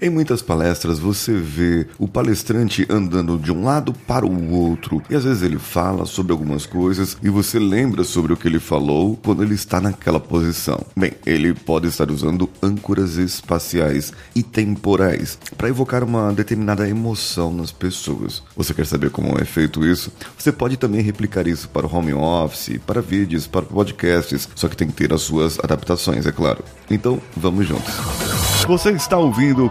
Em muitas palestras você vê o palestrante andando de um lado para o outro e às vezes ele fala sobre algumas coisas e você lembra sobre o que ele falou quando ele está naquela posição. Bem, ele pode estar usando âncoras espaciais e temporais para evocar uma determinada emoção nas pessoas. Você quer saber como é feito isso? Você pode também replicar isso para o home office, para vídeos, para podcasts, só que tem que ter as suas adaptações, é claro. Então, vamos juntos. Você está ouvindo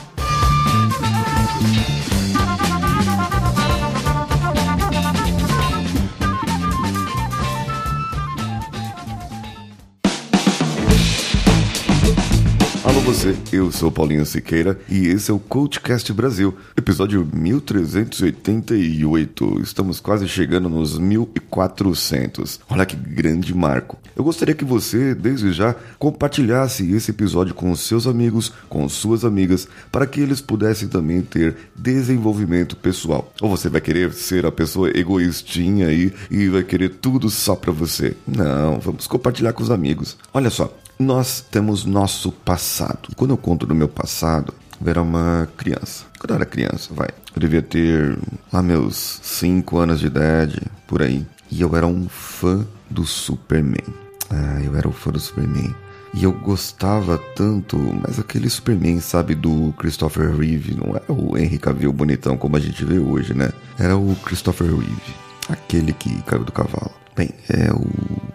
Você, eu sou Paulinho Siqueira e esse é o Coachcast Brasil, episódio 1388. Estamos quase chegando nos 1400. Olha que grande marco. Eu gostaria que você, desde já, compartilhasse esse episódio com os seus amigos, com suas amigas, para que eles pudessem também ter desenvolvimento pessoal. Ou você vai querer ser a pessoa egoístinha aí e vai querer tudo só para você? Não, vamos compartilhar com os amigos. Olha só, nós temos nosso passado. Quando eu conto do meu passado, eu era uma criança. Quando eu era criança, vai. Eu devia ter lá meus 5 anos de idade, por aí. E eu era um fã do Superman. Ah, eu era um fã do Superman. E eu gostava tanto, mas aquele Superman, sabe, do Christopher Reeve, não era o Henry Cavill bonitão como a gente vê hoje, né? Era o Christopher Reeve, aquele que caiu do cavalo. Bem, é o...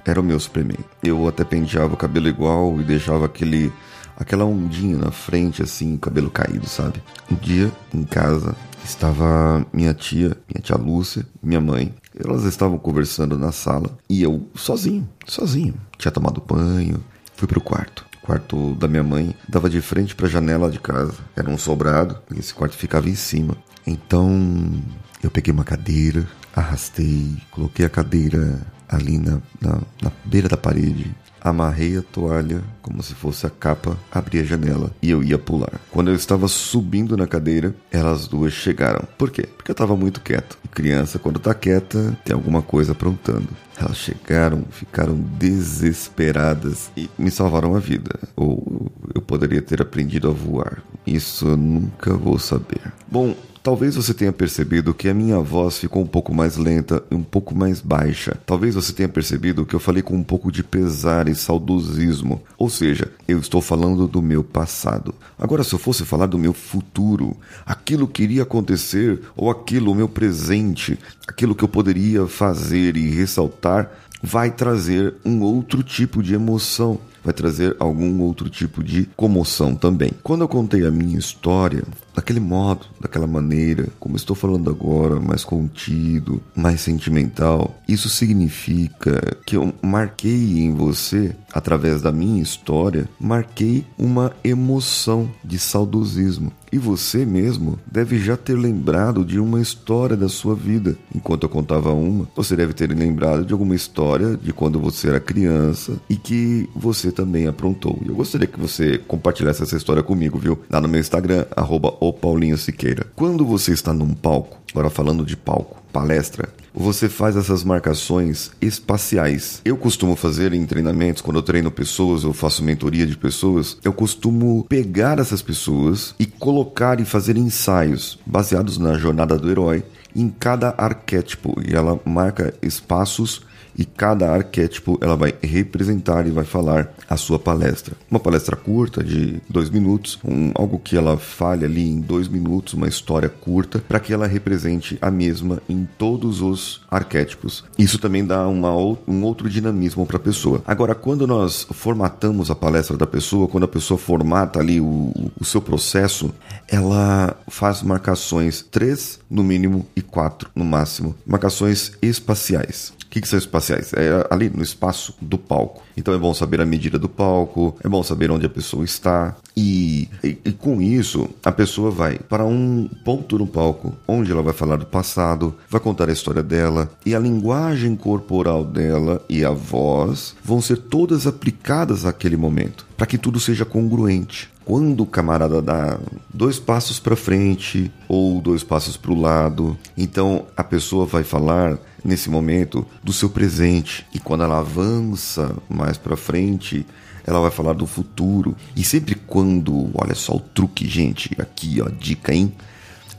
era o meu Superman. Eu até penteava o cabelo igual e deixava aquele aquela ondinha na frente, assim, cabelo caído, sabe? Um dia, em casa, estava minha tia, minha tia Lúcia, minha mãe. Elas estavam conversando na sala e eu sozinho, sozinho. Tinha tomado banho, fui pro quarto. O quarto da minha mãe dava de frente para a janela de casa. Era um sobrado e esse quarto ficava em cima. Então eu peguei uma cadeira, arrastei, coloquei a cadeira ali na, na, na beira da parede, amarrei a toalha como se fosse a capa, abri a janela e eu ia pular. Quando eu estava subindo na cadeira, elas duas chegaram. Por quê? Porque eu estava muito quieto. E criança, quando tá quieta, tem alguma coisa aprontando. Elas chegaram, ficaram desesperadas e me salvaram a vida. Ou eu poderia ter aprendido a voar. Isso eu nunca vou saber. Bom, Talvez você tenha percebido que a minha voz ficou um pouco mais lenta e um pouco mais baixa. Talvez você tenha percebido que eu falei com um pouco de pesar e saudosismo. Ou seja, eu estou falando do meu passado. Agora, se eu fosse falar do meu futuro, aquilo que iria acontecer ou aquilo, o meu presente, aquilo que eu poderia fazer e ressaltar, vai trazer um outro tipo de emoção vai trazer algum outro tipo de comoção também. Quando eu contei a minha história, daquele modo, daquela maneira, como estou falando agora, mais contido, mais sentimental, isso significa que eu marquei em você, através da minha história, marquei uma emoção de saudosismo. E você mesmo deve já ter lembrado de uma história da sua vida. Enquanto eu contava uma, você deve ter lembrado de alguma história de quando você era criança e que você também aprontou. E eu gostaria que você compartilhasse essa história comigo, viu? Lá no meu Instagram, arroba. Quando você está num palco, agora falando de palco, palestra, você faz essas marcações espaciais. Eu costumo fazer em treinamentos, quando eu treino pessoas, eu faço mentoria de pessoas, eu costumo pegar essas pessoas e colocar e fazer ensaios baseados na jornada do herói em cada arquétipo e ela marca espaços e cada arquétipo ela vai representar e vai falar a sua palestra. Uma palestra curta de dois minutos, um, algo que ela fale ali em dois minutos, uma história curta, para que ela represente a mesma em todos os arquétipos. Isso também dá uma, um outro dinamismo para a pessoa. Agora, quando nós formatamos a palestra da pessoa, quando a pessoa formata ali o, o seu processo, ela faz marcações três no mínimo e quatro no máximo, marcações espaciais. O que, que são espaciais? É ali no espaço do palco. Então é bom saber a medida do palco, é bom saber onde a pessoa está. E, e, e, com isso, a pessoa vai para um ponto no palco onde ela vai falar do passado, vai contar a história dela, e a linguagem corporal dela e a voz vão ser todas aplicadas àquele momento, para que tudo seja congruente. Quando o camarada dá dois passos para frente ou dois passos para o lado, então a pessoa vai falar nesse momento do seu presente. E quando ela avança mais para frente, ela vai falar do futuro. E sempre quando, olha só o truque, gente, aqui ó, dica, hein?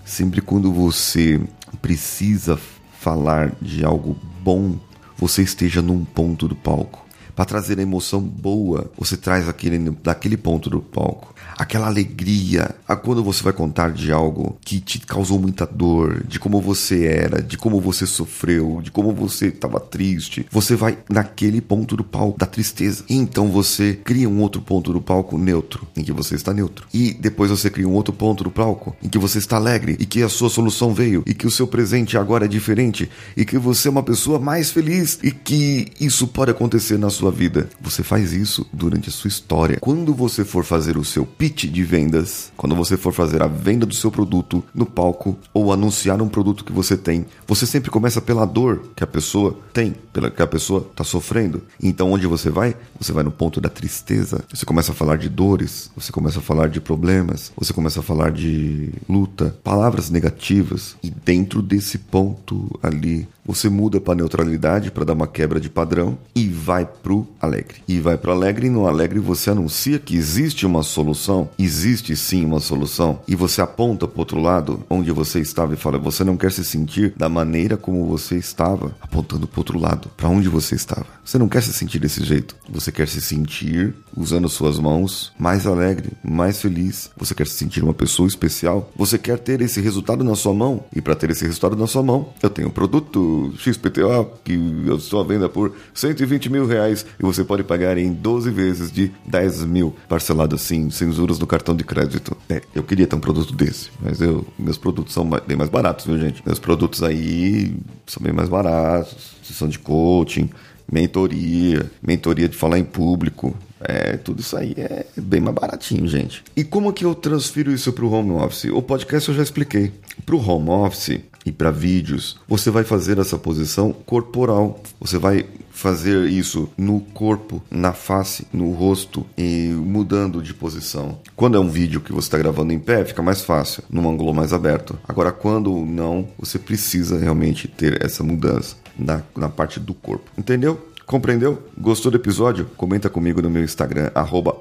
Sempre quando você precisa falar de algo bom, você esteja num ponto do palco. Para trazer a emoção boa, você traz aquele daquele ponto do palco aquela alegria a quando você vai contar de algo que te causou muita dor, de como você era, de como você sofreu, de como você estava triste. Você vai naquele ponto do palco da tristeza. Então você cria um outro ponto do palco neutro, em que você está neutro. E depois você cria um outro ponto do palco em que você está alegre e que a sua solução veio e que o seu presente agora é diferente e que você é uma pessoa mais feliz e que isso pode acontecer na sua vida. Você faz isso durante a sua história. Quando você for fazer o seu pitch de vendas, quando você for fazer a venda do seu produto no palco ou anunciar um produto que você tem, você sempre começa pela dor que a pessoa tem, pela que a pessoa está sofrendo. Então, onde você vai? Você vai no ponto da tristeza. Você começa a falar de dores, você começa a falar de problemas, você começa a falar de luta, palavras negativas. E dentro desse ponto ali, você muda para neutralidade para dar uma quebra de padrão e vai pro alegre. E vai pro alegre e no alegre você anuncia que existe uma solução, existe sim uma solução e você aponta pro outro lado onde você estava e fala: "Você não quer se sentir da maneira como você estava", apontando pro outro lado, para onde você estava. Você não quer se sentir desse jeito. Você quer se sentir usando suas mãos mais alegre, mais feliz. Você quer se sentir uma pessoa especial. Você quer ter esse resultado na sua mão. E para ter esse resultado na sua mão, eu tenho um produto XPTO, que eu estou à venda por 120 mil reais e você pode pagar em 12 vezes de 10 mil, parcelado assim, sem juros no cartão de crédito. É, eu queria ter um produto desse, mas eu, meus produtos são bem mais baratos, viu, gente? Meus produtos aí são bem mais baratos, são de coaching, mentoria, mentoria de falar em público, é, tudo isso aí é bem mais baratinho, gente. E como que eu transfiro isso para o home office? O podcast eu já expliquei. Para o home office e para vídeos, você vai fazer essa posição corporal. Você vai fazer isso no corpo, na face, no rosto e mudando de posição. Quando é um vídeo que você está gravando em pé, fica mais fácil, num ângulo mais aberto. Agora, quando não, você precisa realmente ter essa mudança na, na parte do corpo. Entendeu? Compreendeu? Gostou do episódio? Comenta comigo no meu Instagram, arroba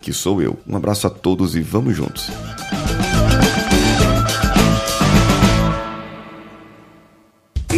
que sou eu. Um abraço a todos e vamos juntos.